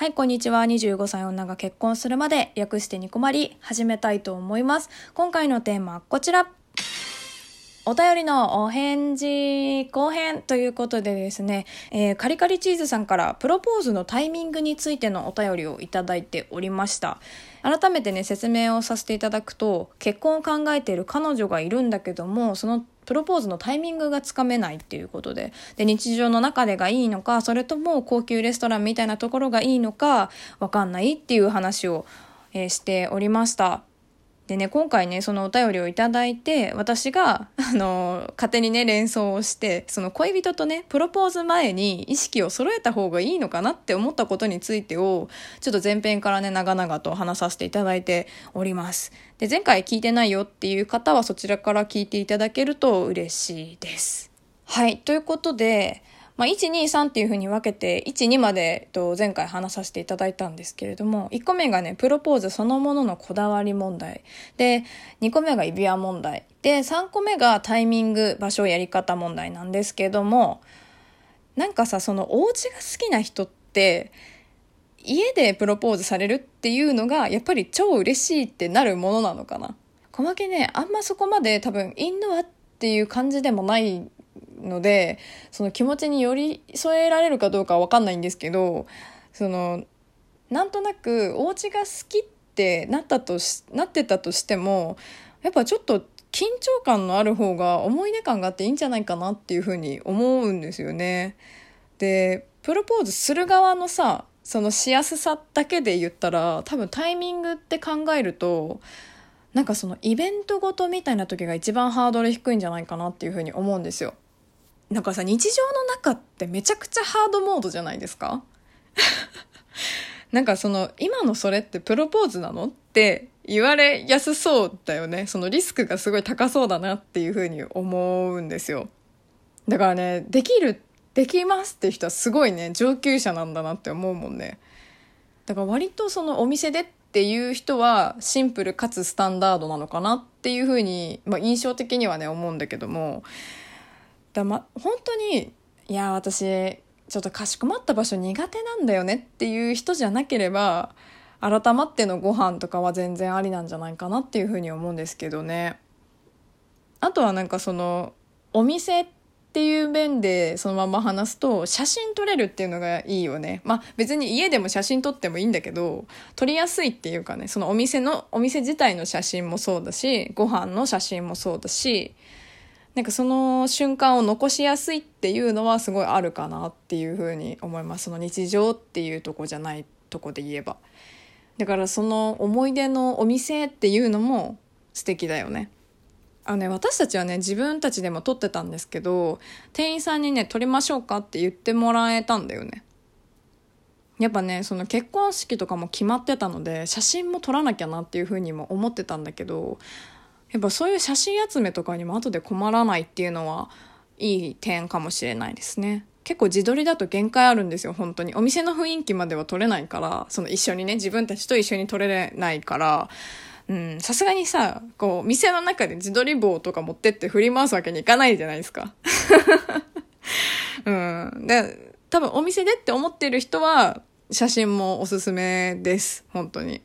はい、こんにちは。25歳女が結婚するまで、略してニコマリ、始めたいと思います。今回のテーマはこちら。お便りのお返事後編ということでですね、えー、カリカリチーズさんからプロポーズのタイミングについてのお便りをいただいておりました。改めてね、説明をさせていただくと、結婚を考えている彼女がいるんだけども、そのプロポーズのタイミングがつかめないっていうことでで日常の中でがいいのかそれとも高級レストランみたいなところがいいのかわかんないっていう話を、えー、しておりました。でね、今回ね、そのお便りをいただいて、私が、あの、勝手にね、連想をして、その恋人とね、プロポーズ前に意識を揃えた方がいいのかなって思ったことについてを、ちょっと前編からね、長々と話させていただいております。で、前回聞いてないよっていう方はそちらから聞いていただけると嬉しいです。はい、ということで、まあ、1、2、3っていうふうに分けて、1、2まで、と、前回話させていただいたんですけれども、1個目がね、プロポーズそのもののこだわり問題。で、2個目が指輪問題。で、3個目がタイミング、場所、やり方問題なんですけども、なんかさ、そのお家が好きな人って、家でプロポーズされるっていうのが、やっぱり超嬉しいってなるものなのかな。小負けね、あんまそこまで多分、インドアっていう感じでもないのでその気持ちに寄り添えられるかどうかは分かんないんですけどそのなんとなくお家が好きってなったとしなってたとしてもやっぱちょっと緊張感のある方が思い出感があっていいんじゃないかなっていうふうに思うんですよね。でプロポーズする側のさそのしやすさだけで言ったら多分タイミングって考えるとなんかそのイベントごとみたいな時が一番ハードル低いんじゃないかなっていうふうに思うんですよ。なんかさ、日常の中ってめちゃくちゃハードモードじゃないですか？なんかその、今のそれってプロポーズなのって言われやすそうだよね。そのリスクがすごい高そうだなっていうふうに思うんですよ。だからね、できる、できますって人はすごいね、上級者なんだなって思うもんね。だから割とそのお店でっていう人はシンプルかつスタンダードなのかなっていうふうに、まあ印象的にはね思うんだけども、だま、本当に、いや、私、ちょっとかしこまった場所苦手なんだよねっていう人じゃなければ、改まってのご飯とかは全然ありなんじゃないかなっていうふうに思うんですけどね。あとはなんかその、お店っていう面でそのまま話すと、写真撮れるっていうのがいいよね。まあ別に家でも写真撮ってもいいんだけど、撮りやすいっていうかね、そのお店の、お店自体の写真もそうだし、ご飯の写真もそうだし、なんかその瞬間を残しやすいっていうのはすごいあるかなっていうふうに思います。その日常っていうとこじゃないとこで言えば。だからその思い出のお店っていうのも素敵だよね。あのね私たちはね自分たちでも撮ってたんですけど店員さんにね撮りましょうかって言ってもらえたんだよね。やっぱねその結婚式とかも決まってたので写真も撮らなきゃなっていうふうにも思ってたんだけどやっぱそういう写真集めとかにも後で困らないっていうのはいい点かもしれないですね。結構自撮りだと限界あるんですよ、本当に。お店の雰囲気までは撮れないから、その一緒にね、自分たちと一緒に撮れないから、うん、さすがにさ、こう、店の中で自撮り棒とか持ってって振り回すわけにいかないじゃないですか。うん。で、多分お店でって思ってる人は、写真もおすすめです、本当に。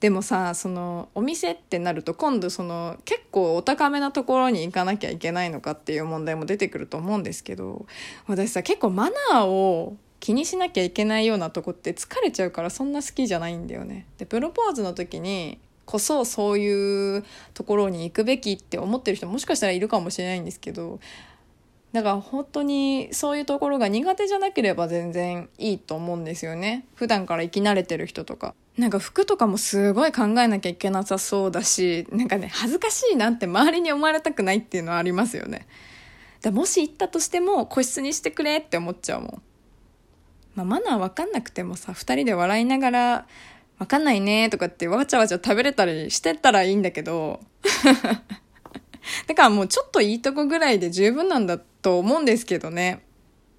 でもさそのお店ってなると今度その結構お高めなところに行かなきゃいけないのかっていう問題も出てくると思うんですけど私さ結構マナーを気にしなきゃいけないようなとこって疲れちゃうからそんな好きじゃないんだよね。でプロポーズの時にこそそういうところに行くべきって思ってる人もしかしたらいるかもしれないんですけどだから本当にそういうところが苦手じゃなければ全然いいと思うんですよね。普段から生き慣れてる人とか。なんか服とかもすごい考えなきゃいけなさそうだし、なんかね、恥ずかしいなって周りに思われたくないっていうのはありますよね。だもし行ったとしても個室にしてくれって思っちゃうもん。まあ、マナーわかんなくてもさ、二人で笑いながら、わかんないねとかってわちゃわちゃ食べれたりしてたらいいんだけど、だからもうちょっといいとこぐらいで十分なんだと思うんですけどね。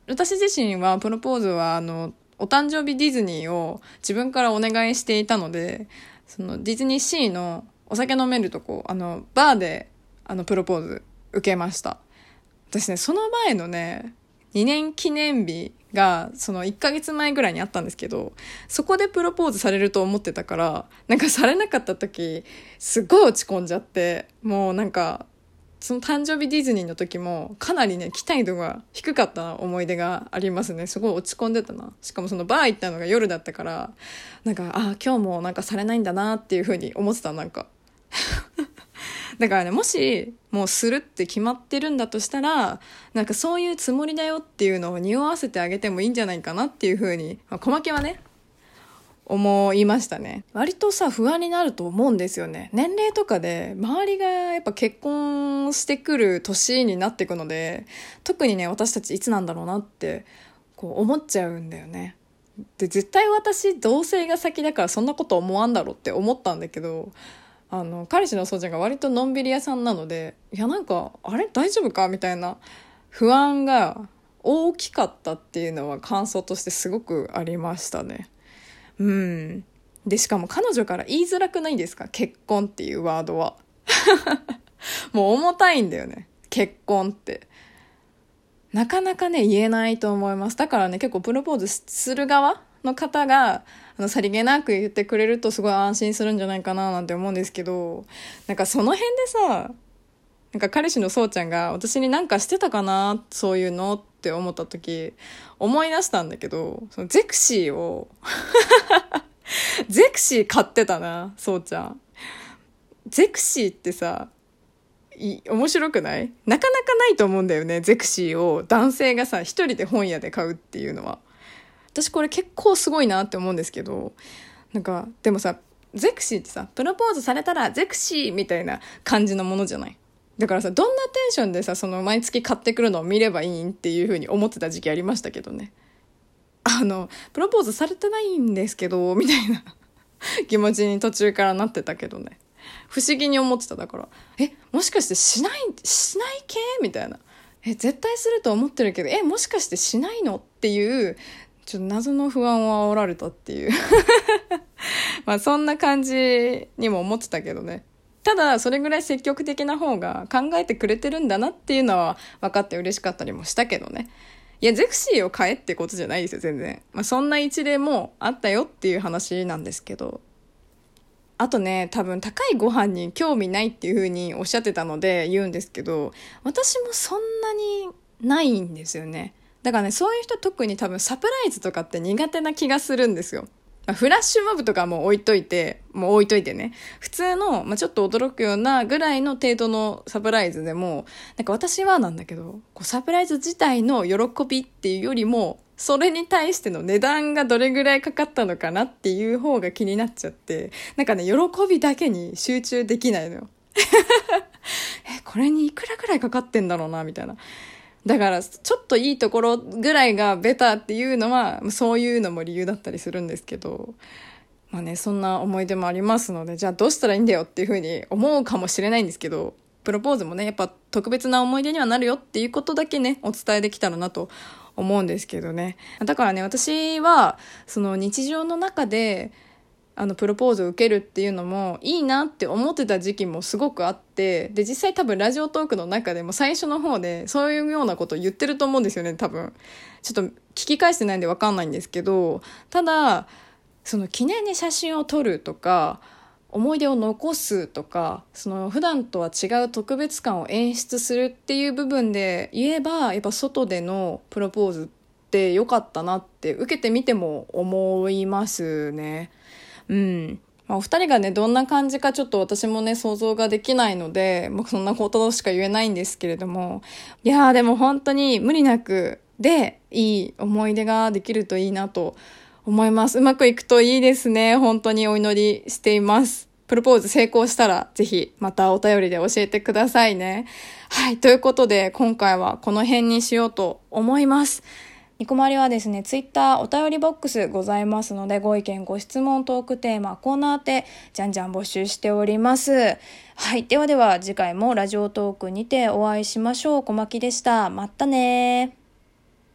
私自身はプロポーズはあの、お誕生日ディズニーを自分からお願いしていたので、そのディズニーシーのお酒飲めるとこ、あの、バーであのプロポーズ受けました。私ね、その前のね、2年記念日がその1ヶ月前ぐらいにあったんですけどそこでプロポーズされると思ってたからなんかされなかった時すっごい落ち込んじゃってもうなんかその誕生日ディズニーの時もかなりね期待度が低かった思い出がありますね。すごい落ち込んでたな。しかもそのバー行ったのが夜だったからなんかああ今日もなんかされないんだなっていう風に思ってた。なんか。だからねもしもうするって決まってるんだとしたらなんかそういうつもりだよっていうのを匂わせてあげてもいいんじゃないかなっていう風に、まあ、小牧はね思いましたね。割とさ不安になると思うんですよね。年齢とかで周りがやっぱ結婚してくる年になっていくので特にね私たちいつなんだろうなってこう思っちゃうんだよね。で絶対私同性が先だからそんなこと思わんだろうって思ったんだけどあの彼氏のそうちゃんが割とのんびり屋さんなのでいやなんかあれ？大丈夫か？みたいな不安が大きかったっていうのは感想としてすごくありましたね。うん。で、しかも彼女から言いづらくないですか？結婚っていうワードは。もう重たいんだよね。結婚って。なかなかね、言えないと思います。だからね、結構プロポーズする側の方が、あの、さりげなく言ってくれるとすごい安心するんじゃないかななんて思うんですけど、なんかその辺でさ、なんか彼氏のそうちゃんが私になんかしてたかなそういうのって思った時思い出したんだけどそのゼクシーを ゼクシー買ってたなそうちゃん。ゼクシーってさい面白くない？なかなかないと思うんだよねゼクシーを。男性がさ一人で本屋で買うっていうのは。私これ結構すごいなって思うんですけどなんかでもさゼクシーってさプロポーズされたらゼクシーみたいな感じのものじゃない？だからさ、どんなテンションでさ、その毎月買ってくるのを見ればいいんっていうふうに思ってた時期ありましたけどね。あの、プロポーズされてないんですけど、みたいな気持ちに途中からなってたけどね。不思議に思ってただから、え、もしかしてしない、しない系？みたいな。え、絶対すると思ってるけど、え、もしかしてしないの？っていう、ちょっと謎の不安を煽られたっていう まあそんな感じにも思ってたけどね。ただそれぐらい積極的な方が考えてくれてるんだなっていうのは分かって嬉しかったりもしたけどね。いや、ゼクシーを買えってことじゃないですよ、全然。まあ、そんな一例もあったよっていう話なんですけど。あとね、多分高いご飯に興味ないっていう風におっしゃってたので言うんですけど、私もそんなにないんですよね。だからね、そういう人特に多分サプライズとかって苦手な気がするんですよ。まあ、フラッシュモブとかも置いといて、もう置いといてね。普通の、まあ、ちょっと驚くようなぐらいの程度のサプライズでも、なんか私はなんだけど、こうサプライズ自体の喜びっていうよりも、それに対しての値段がどれぐらいかかったのかなっていう方が気になっちゃって、なんかね、喜びだけに集中できないのよ。え、これにいくらぐらいかかってんだろうな、みたいな。だからちょっといいところぐらいがベタっていうのはそういうのも理由だったりするんですけどまあねそんな思い出もありますのでじゃあどうしたらいいんだよっていうふうに思うかもしれないんですけどプロポーズもねやっぱ特別な思い出にはなるよっていうことだけねお伝えできたらなと思うんですけどね。だからね私はその日常の中であのプロポーズを受けるっていうのもいいなって思ってた時期もすごくあってで実際多分ラジオトークの中でも最初の方でそういうようなことを言ってると思うんですよね多分ちょっと聞き返してないんで分かんないんですけどただその記念に写真を撮るとか思い出を残すとかその普段とは違う特別感を演出するっていう部分で言えばやっぱ外でのプロポーズって良かったなって受けてみても思いますね。うん。まあ、お二人がね、どんな感じかちょっと私もね、想像ができないので、もうそんなことしか言えないんですけれども、いやーでも本当に無理なく、で、いい思い出ができるといいなと思います。うまくいくといいですね。本当にお祈りしています。プロポーズ成功したら、ぜひまたお便りで教えてくださいね。はい。ということで、今回はこの辺にしようと思います。ニコマリはですね、ツイッターお便りボックスございますので、ご意見、ご質問、トークテーマ、コーナーで、じゃんじゃん募集しております。はい。ではでは、次回もラジオトークにてお会いしましょう。小牧でした。またね